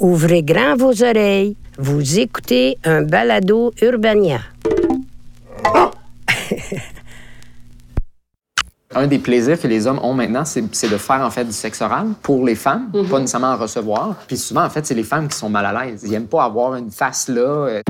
Ouvrez grand vos oreilles. Vous écoutez un balado Urbania. Un des plaisirs que les hommes ont maintenant, c'est de faire en fait du sexe oral pour les femmes, pas nécessairement en recevoir. Puis souvent, en fait, c'est les femmes qui sont mal à l'aise. Ils aiment pas avoir une face là.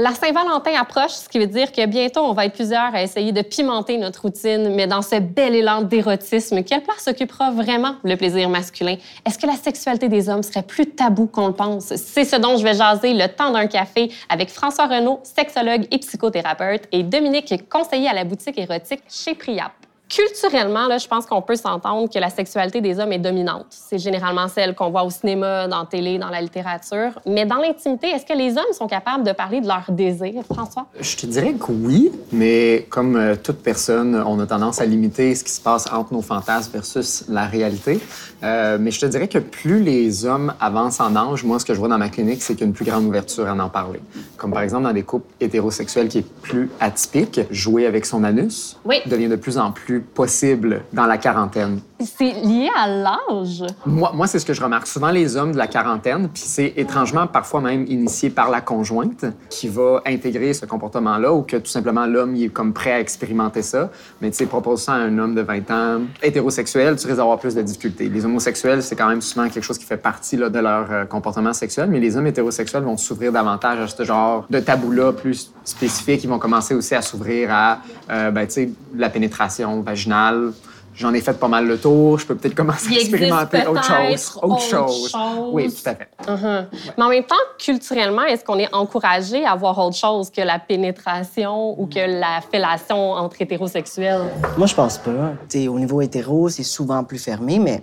La Saint-Valentin approche, ce qui veut dire que bientôt, on va être plusieurs à essayer de pimenter notre routine, mais dans ce bel élan d'érotisme, quelle place occupera vraiment le plaisir masculin? Est-ce que la sexualité des hommes serait plus tabou qu'on le pense? C'est ce dont je vais jaser le temps d'un café avec François Renaud, sexologue et psychothérapeute, et Dominique, conseiller à la boutique érotique chez Priap. Culturellement, là, je pense qu'on peut s'entendre que la sexualité des hommes est dominante. C'est généralement celle qu'on voit au cinéma, dans la télé, dans la littérature. Mais dans l'intimité, est-ce que les hommes sont capables de parler de leurs désirs, François? Je te dirais que oui, mais comme euh, toute personne, on a tendance à limiter ce qui se passe entre nos fantasmes versus la réalité. Euh, mais je te dirais que plus les hommes avancent en âge, moi, ce que je vois dans ma clinique, c'est qu'il y a une plus grande ouverture à en parler. Comme par exemple dans des couples hétérosexuels qui est plus atypique, jouer avec son anus Oui. devient de plus en plus possible dans la quarantaine. C'est lié à l'âge. Moi, c'est ce que je remarque. Souvent, les hommes de la quarantaine, puis c'est étrangement parfois même initié par la conjointe qui va intégrer ce comportement-là ou que tout simplement l'homme est comme prêt à expérimenter ça. Mais tu sais, propose ça à un homme de 20 ans hétérosexuel, tu risques d'avoir plus de difficultés. Les homosexuels, c'est quand même souvent quelque chose qui fait partie de leur euh, comportement sexuel, mais les hommes hétérosexuels vont s'ouvrir davantage à ce genre de tabou-là plus spécifique. Ils vont commencer aussi à s'ouvrir à, euh, ben, la pénétration vaginale. J'en ai fait pas mal le tour. Je peux peut-être commencer à expérimenter autre chose. Autre autre chose. chose. Oui, tout à fait. Mhm. Mais en même temps, culturellement, est-ce qu'on est encouragé à voir autre chose que la pénétration ou que la fellation entre hétérosexuels? Moi, je pense pas. T'sais, au niveau hétéro, c'est souvent plus fermé, mais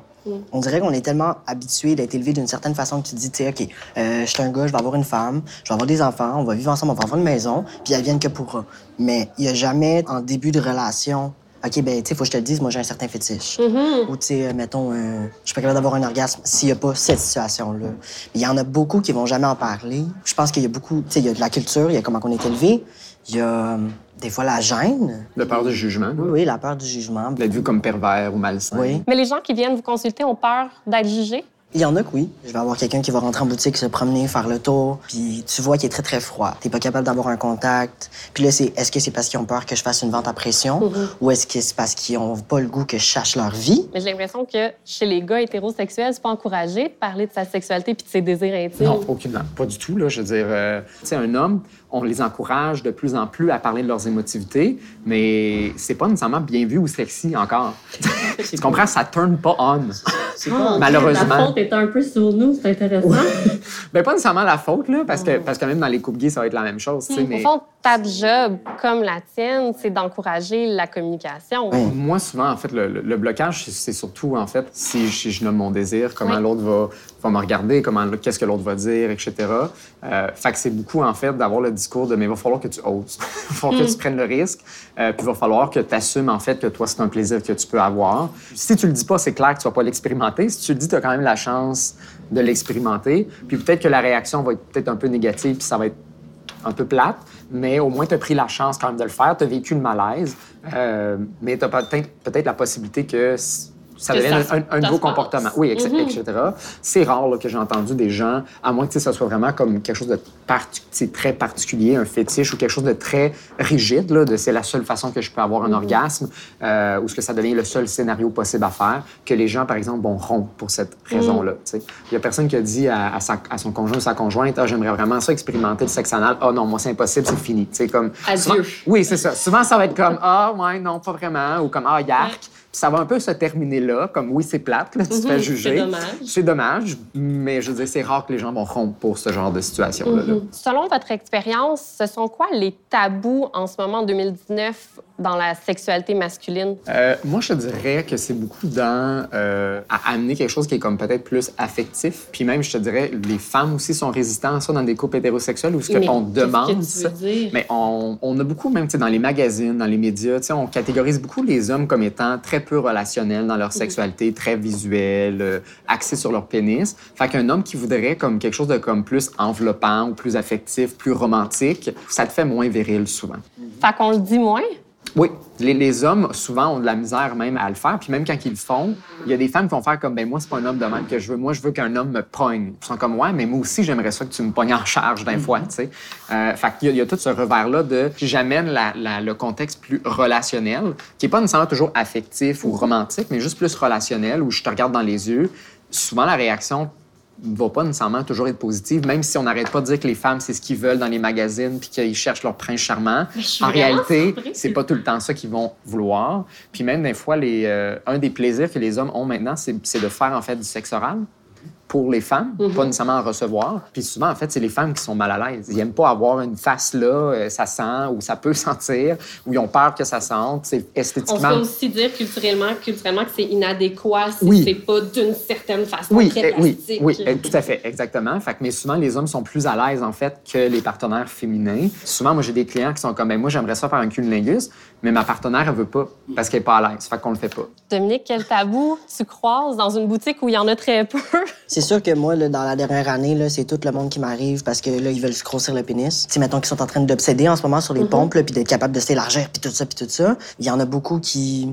on dirait qu'on est tellement habitué d'être élevé d'une certaine façon que tu te dis, tu sais, OK, euh, je suis un gars, je vais avoir une femme, je vais avoir des enfants, on va vivre ensemble, on va avoir une maison, puis elles viennent que pourra. Mais il y a jamais, en début de relation, OK, ben, tu sais, faut que je te le dise, moi, j'ai un certain fétiche. Ou, tu sais, euh, mettons, euh, je suis pas capable d'avoir un orgasme s'il y a pas cette situation-là. Il y en a beaucoup qui vont jamais en parler. Je pense qu'il y a beaucoup, tu sais, il y a de la culture, il y a comment on est élevé, il y a euh, des fois la gêne. De peur du jugement, Oui, oui, la peur du jugement. d'être vu comme pervers ou malsain. Oui. Mais les gens qui viennent vous consulter ont peur d'être jugés? Il y en a que oui. Je vais avoir quelqu'un qui va rentrer en boutique, se promener, faire le tour, puis tu vois qu'il est très, très froid. T'es pas capable d'avoir un contact. Puis là, c'est est-ce que c'est parce qu'ils ont peur que je fasse une vente à pression? Ou est-ce que c'est parce qu'ils ont pas le goût que je cherche leur vie? Mais j'ai l'impression que chez les gars hétérosexuels, c'est pas encouragé de parler de sa sexualité puis de ses désirs intimes. Non, aucunement. Pas du tout. Là. Je veux dire, euh, tu sais, un homme, on les encourage de plus en plus à parler de leurs émotivités, mais c'est pas nécessairement bien vu ou sexy encore. tu comprends? Ça turn pas on. Malheureusement. Est un peu sur nous, c'est intéressant. Ben, pas nécessairement la faute, là, parce que, parce que même dans les couples gays, ça va être la même chose. tu sais, Au mais... fond, ta job, comme la tienne, c'est d'encourager la communication. Moi, souvent, en fait, le, le- le blocage, c'est- surtout, en fait, si je, je nomme mon désir, comment Oui. l'autre va, va me regarder, comment, qu'est-ce que l'autre va dire, etc. Euh, fait que c'est beaucoup, en fait, d'avoir le discours de, mais il va falloir que tu oses. il va falloir que tu prennes le risque. Euh, puis il va falloir que tu assumes, en fait, que toi, c'est un plaisir que tu peux avoir. Si tu le dis pas, c'est clair que tu vas pas l'expérimenter. Si tu le dis, tu as quand même la chance de l'expérimenter. Puis peut-être que la réaction va être peut-être un peu négative, puis ça va être un peu plate, mais au moins, tu as pris la chance quand même de le faire. Tu as vécu le malaise, euh, mais tu as peut-être peut la possibilité que ça ça- un, un ça nouveau comportement. Oui, etc. Mhm. etc. C'est rare là, que j'ai entendu des gens, à moins que ça soit vraiment comme quelque chose de parti- très particulier, un fétiche ou quelque chose de très rigide, là, de c'est la seule façon que je peux avoir un Mhm. orgasme, euh, ou est-ce que ça devient le seul scénario possible à faire, que les gens, par exemple, vont rompre pour cette raison-là. tu sais. Il y a personne qui a dit à, à sa- à son conjoint ou sa conjointe, ah, j'aimerais vraiment ça expérimenter le sexe anal. Ah non, moi, c'est impossible, c'est fini. Tu sais, comme, Adieu. souvent- oui, c'est ça. Souvent, ça va être comme Ah, ouais, non, pas vraiment, ou comme Ah, yark. Puis ça va un peu se terminer là, comme oui, c'est plate, là, tu te fais Mhm, juger. c'est dommage. C'est dommage, mais je veux dire, c'est rare que les gens vont rompre pour ce genre de situation-là. là. Selon votre expérience, ce sont quoi les tabous en ce moment, en 2019, dans la sexualité masculine? Euh, moi, je dirais que c'est beaucoup dans euh, à amener quelque chose qui est comme peut-être plus affectif. Puis même, je te dirais, les femmes aussi sont résistantes à ça dans des couples hétérosexuels où ce qu'on qu'est-ce que demande. tu veux dire? Mais on, on a beaucoup, même tu sais, dans les magazines, dans les médias, on catégorise beaucoup les hommes comme étant très peu relationnels dans leur sexualité, très visuels, euh, axés sur leur pénis. Fait qu'un homme qui voudrait comme quelque chose de comme plus enveloppant ou plus affectif, plus romantique, ça te fait moins viril souvent. Fait qu'on le dit moins? Oui, les, les hommes souvent ont de la misère même à le faire, puis même quand ils le font, il y a des femmes qui vont faire comme ben moi c'est pas un homme de même que je veux, moi je veux qu'un homme me pogne. Ils sont comme ouais, mais moi aussi j'aimerais ça que tu me pognes en charge d'un fois, tu sais. Euh, fait qu'il y, y a tout ce revers là de j'amène le contexte plus relationnel, qui est pas nécessairement toujours affectif ou romantique, mais juste plus relationnel où je te regarde dans les yeux. Souvent la réaction va pas nécessairement toujours être positive, même si on n'arrête pas de dire que les femmes, c'est ce qu'ils veulent dans les magazines puis qu'ils cherchent leur prince charmant. En réalité, c'est pas tout le temps ça qu'ils vont vouloir. Puis même des fois, les, euh, un des plaisirs que les hommes ont maintenant, c'est c'est de faire en fait du sexe oral pour les femmes, Mhm. pas nécessairement en recevoir. Puis souvent, en fait, c'est les femmes qui sont mal à l'aise. Ils aiment pas avoir une face là, euh, ça sent ou ça peut sentir, ou ils ont peur que ça sente. C'est On peut esthétiquement. aussi dire culturellement, culturellement que c'est inadéquat si Oui. c'est pas d'une certaine façon Oui, très eh, oui, oui, eh, tout à fait, exactement. Fait que, mais souvent, les hommes sont plus à l'aise, en fait, que les partenaires féminins. Souvent, moi, j'ai des clients qui sont comme, ben, moi, j'aimerais ça faire un cunnilingus, mais ma partenaire, elle veut pas parce qu'elle est pas à l'aise. Fait qu'on le fait pas. Dominique, quel tabou tu croises dans une boutique où il y en a très peu? C'est sûr que moi, là, dans la dernière année, là, c'est tout le monde qui m'arrive parce que là, ils veulent se grossir le pénis. Tu sais, mettons qu'ils sont en train d'obséder en ce moment sur les pompes, là, puis d'être capables de s'élargir, puis tout ça, puis tout ça. Il y en a beaucoup qui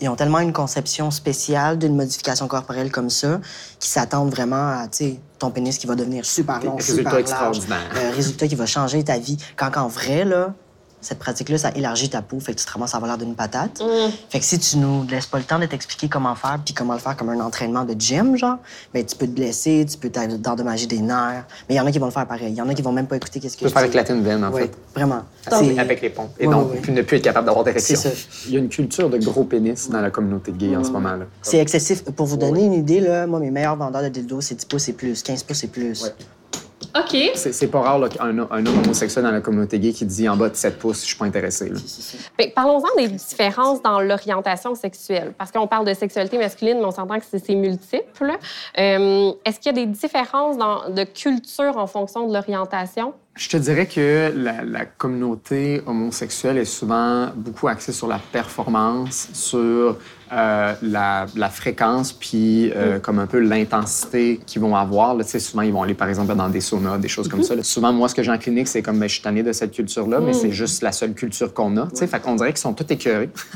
ils ont tellement une conception spéciale d'une modification corporelle comme ça qu'ils s'attendent vraiment à, tu sais, ton pénis qui va devenir super long, Résultat super large. extraordinaire. Un résultat qui va changer ta vie. Quand en vrai, là, cette pratique-là, ça élargit ta peau, fait que tu te ramasses à l'air d'une patate. Hum. Fait que si tu nous laisses pas le temps de t'expliquer comment faire, puis comment le faire comme un entraînement de gym, genre, ben tu peux te blesser, tu peux t'endommager des nerfs. Mais il y en a qui vont le faire pareil. Il y en a qui vont même pas écouter qu'est-ce que Tu peux faire éclater une veine, en Oui, fait. vraiment. C'est- avec les pompes. Et Ouais, donc, ouais, puis ne plus être capable d'avoir d'érection. Il y a une culture de gros pénis dans la communauté gay en ce moment-là. C'est excessif. Pour vous donner une idée, là, moi, mes meilleurs vendeurs de dildos, c'est 10 pouces et plus, 15 pouces et plus. OK. C'est pas rare là, qu'un un homme homosexuel dans la communauté gay qui dit en bas de 7 pouces, je suis pas intéressé. Parlons-en des différences dans l'orientation sexuelle. Parce qu'on parle de sexualité masculine, mais on s'entend que c'est c'est multiple. Euh, Est-ce qu'il y a des différences dans, de culture en fonction de l'orientation? Je te dirais que la, la communauté homosexuelle est souvent beaucoup axée sur la performance, sur euh, la, la fréquence, puis euh, comme un peu l'intensité qu'ils vont avoir. Là, souvent, ils vont aller, par exemple, dans des saunas, des choses comme ça. là. Souvent, moi, ce que j'ai en clinique, c'est comme, ben, je suis tanné de cette culture-là, mais c'est juste la seule culture qu'on a. Sais, Fait qu'on dirait qu'ils sont tous écœurés.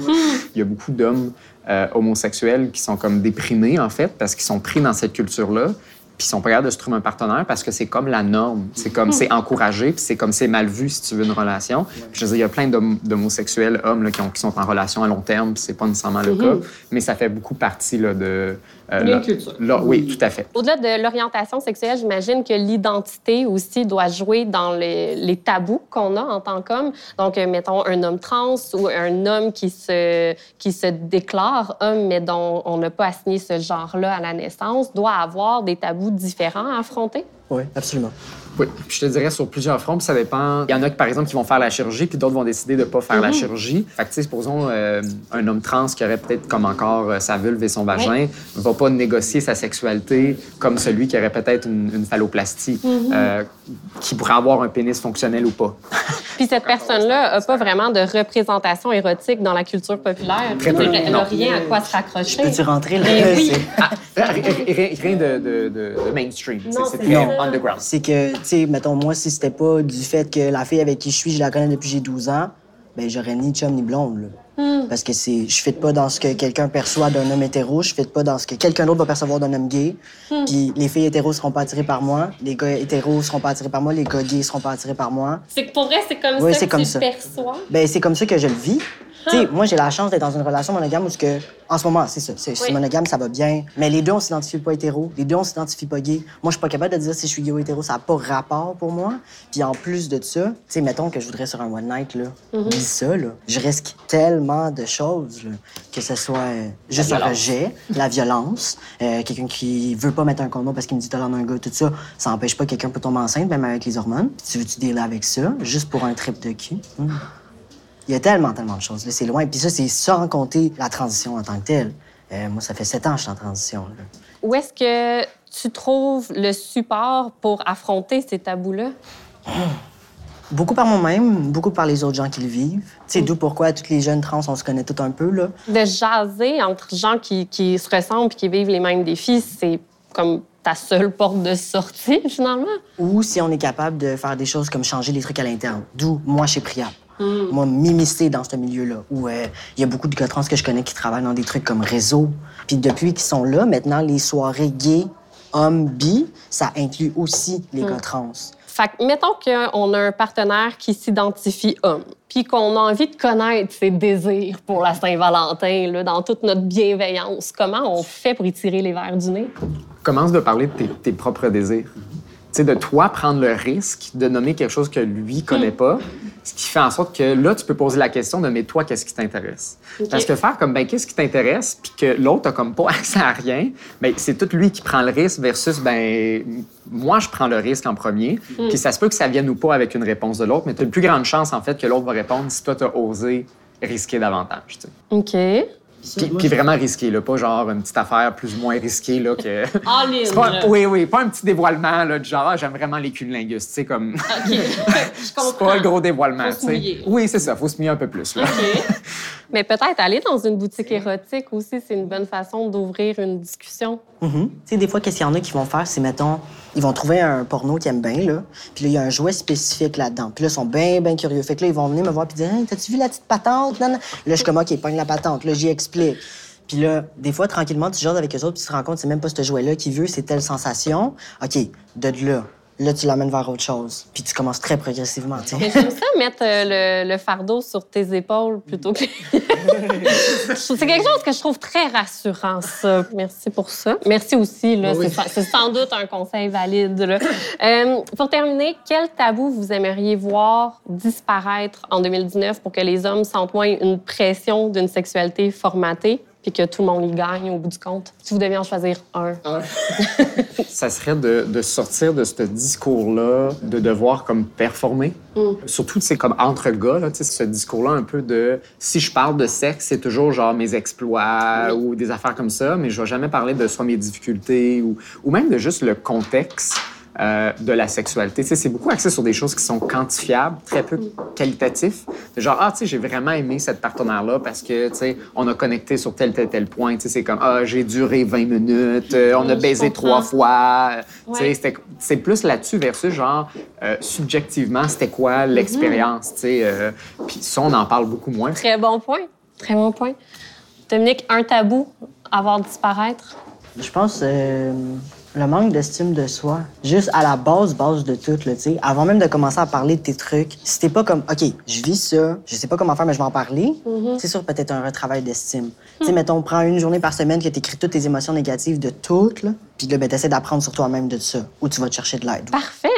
Il y a beaucoup d'hommes euh, homosexuels qui sont comme déprimés, en fait, parce qu'ils sont pris dans cette culture-là puis ils sont pas capables de se trouver un partenaire parce que c'est comme la norme. C'est comme c'est encouragé, puis c'est comme c'est mal vu si tu veux une relation. Puis je veux dire, il y a plein d'hom- d'homosexuels hommes là, qui, ont- qui sont en relation à long terme, puis c'est pas nécessairement le cas, mais ça fait beaucoup partie là, de. euh, la- culture. là, oui, tout à fait. Au-delà de l'orientation sexuelle, j'imagine que l'identité aussi doit jouer dans les, les tabous qu'on a en tant qu'homme. Donc, euh, mettons un homme trans ou un homme qui se, qui se déclare homme, mais dont on n'a pas assigné ce genre-là à la naissance, doit avoir des tabous différents à affronter? Oui, absolument. Oui, puis je te dirais sur plusieurs fronts, puis ça dépend. Il y en a qui, par exemple, qui vont faire la chirurgie, puis d'autres vont décider de ne pas faire la chirurgie. Fait que, tu sais, supposons euh, un homme trans qui aurait peut-être comme encore euh, sa vulve et son vagin, va pas négocier sa sexualité comme celui qui aurait peut-être une, une phalloplastie, euh, qui pourrait avoir un pénis fonctionnel ou pas. Puis cette personne-là n'a pas vraiment de représentation érotique dans la culture populaire. Très peu, Elle n'a rien à quoi se raccrocher. Peux-tu rentrer là? Oui. Ah, rien rien de, de- de- de mainstream. C'est- Non, c'est c'est très ça. Underground. C'est que, tu sais, mettons, moi, si c'était pas du fait que la fille avec qui je suis, je la connais depuis que j'ai 12 ans, ben j'aurais ni chum ni blonde, là. Parce que c'est, je fit pas dans ce que quelqu'un perçoit d'un homme hétéro, je fit pas dans ce que quelqu'un d'autre va percevoir d'un homme gay. Puis les filles hétéros seront pas attirées par moi, les gars hétéros seront pas attirés par moi, les gars gays seront pas attirés par moi. C'est que pour vrai, c'est comme Oui, ça que comme tu ça. le perçois? Ben c'est comme ça que je le vis. Tu sais, moi j'ai la chance d'être dans une relation monogame où que, en ce moment, c'est ça, c'est Oui. monogame, ça va bien. Mais les deux on s'identifie pas hétéro, les deux on s'identifie pas gay. Moi je suis pas capable de dire si je suis gay ou hétéro, ça a pas rapport pour moi. Puis en plus de ça, tu sais, mettons que je voudrais sur un one night là, dis ça là, je risque tellement de choses là, que ce soit euh, juste un rejet, la violence, euh, quelqu'un qui veut pas mettre un condom parce qu'il me dit t'as l'air d'un gars, tout ça, ça empêche pas que quelqu'un peut tomber enceinte même avec les hormones. Puis tu veux tu dealer avec ça juste pour un trip de cul? Hmm. Il y a tellement, tellement de choses. C'est loin. Puis ça, c'est sans compter la transition en tant que telle. Euh, moi, ça fait sept ans que je suis en transition. là. Où est-ce que tu trouves le support pour affronter ces tabous-là? Beaucoup par moi-même, beaucoup par les autres gens qui le vivent. C'est d'où pourquoi toutes les jeunes trans, on se connaît tout un peu, là. De jaser entre gens qui, qui se ressemblent et qui vivent les mêmes défis, c'est comme ta seule porte de sortie, finalement. Ou si on est capable de faire des choses comme changer les trucs à l'interne. D'où moi chez Priap. Moi, m'immiscer dans ce milieu-là, où euh, il y a beaucoup de gars trans que je connais qui travaillent dans des trucs comme réseau. Puis depuis qu'ils sont là, maintenant, les soirées gays, hommes, bi, ça inclut aussi les gars trans. Fait que, mettons qu'on a un partenaire qui s'identifie homme, puis qu'on a envie de connaître ses désirs pour la Saint-Valentin, là, dans toute notre bienveillance. Comment on fait pour y tirer les verres du nez? Commence de parler de tes, tes propres désirs. Tu sais, de toi prendre le risque de nommer quelque chose que lui connaît pas, ce qui fait en sorte que là, tu peux poser la question de mais toi, qu'est-ce qui t'intéresse? Parce que faire comme ben qu'est-ce qui t'intéresse, puis que l'autre a comme pas accès à rien, ben c'est tout lui qui prend le risque versus ben moi je prends le risque en premier, puis ça se peut que ça vienne ou pas avec une réponse de l'autre, mais tu as une plus grande chance en fait que l'autre va répondre si toi tu as osé risquer davantage. tu sais. Puis, puis vraiment risqué, là, pas genre une petite affaire plus ou moins risquée là que. C'est pas- oui, oui, pas un petit dévoilement là, du genre ah, j'aime vraiment les cunnilingus, tu sais comme. OK. Je C'est pas un gros dévoilement, Faut se tu sais. mouiller. Oui, c'est ça, faut se mouiller un peu plus. Là. Mais peut-être aller dans une boutique érotique aussi, c'est une bonne façon d'ouvrir une discussion. Mhm. Tu sais, des fois, qu'est-ce qu'il y en a qui vont faire, c'est, mettons, ils vont trouver un porno qu'ils aiment bien, là, puis là, il y a un jouet spécifique là-dedans. Puis là, ils sont bien, bien curieux. Fait que là, ils vont venir me voir puis dire Hey, t'as-tu vu la petite patente? Non, non. Là, je suis comme, OK, pogne la patente. Là, j'y explique. Puis là, des fois, tranquillement, tu jases avec eux autres, puis tu te rends compte, c'est même pas ce jouet-là qui veut, c'est telle sensation. OK, de là. Là, tu l'amènes vers autre chose. Puis tu commences très progressivement. Mais j'aime ça mettre euh, le, le fardeau sur tes épaules plutôt que. c'est quelque chose que je trouve très rassurant, ça. Merci pour ça. Merci aussi, là. Oui. C'est sans- C'est sans doute un conseil valide, là. Euh, pour terminer, quel tabou vous aimeriez voir disparaître en 2019 pour que les hommes sentent moins une pression d'une sexualité formatée? Puis que tout le monde y gagne au bout du compte? Si vous deviez en choisir un. ça serait de, de sortir de ce discours-là, de devoir comme performer. Surtout, c'est comme entre gars, là, ce discours-là un peu de si je parle de sexe, c'est toujours genre mes exploits ou des affaires comme ça, mais je vais jamais parler de soit mes difficultés ou, ou même de juste le contexte. Euh, de la sexualité. C'est beaucoup axé sur des choses qui sont quantifiables, très peu qualitatifs. De genre, ah, tu sais, j'ai vraiment aimé cette partenaire-là parce que, tu sais, on a connecté sur tel, tel, tel point. Tu sais, c'est comme, ah, j'ai duré 20 minutes, euh, on a baisé trois fois. Tu sais, c'est plus là-dessus versus genre euh, subjectivement c'était quoi l'expérience tu sais euh, puis ça on en parle beaucoup moins Très bon point. Très bon point. Dominique, un tabou à voir disparaître? Je pense euh, le manque d'estime de soi. Juste à la base, base de tout, là, tu. Avant même de commencer à parler de tes trucs, si t'es pas comme, OK, je vis ça, je sais pas comment faire, mais je vais en parler, c'est sûr peut-être un retravail d'estime. Tu sais, mettons, prends une journée par semaine que t'écris toutes tes émotions négatives de toutes, là, puis là, ben, t'essaies d'apprendre sur toi-même de ça, ou tu vas te chercher de l'aide. Parfait.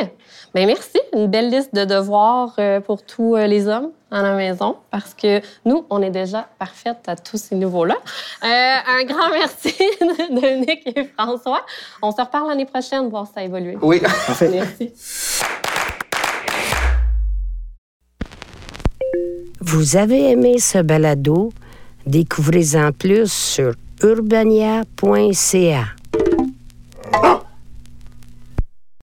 Bien, merci. Une belle liste de devoirs euh, pour tous euh, les hommes à la maison, parce que nous, on est déjà parfaites à tous ces niveaux-là. Euh, un grand merci de Dominique et François. On se reparle l'année prochaine, voir si ça a évolué. oui Parfait. Merci. Vous avez aimé ce balado? Découvrez-en plus sur urbania.ca.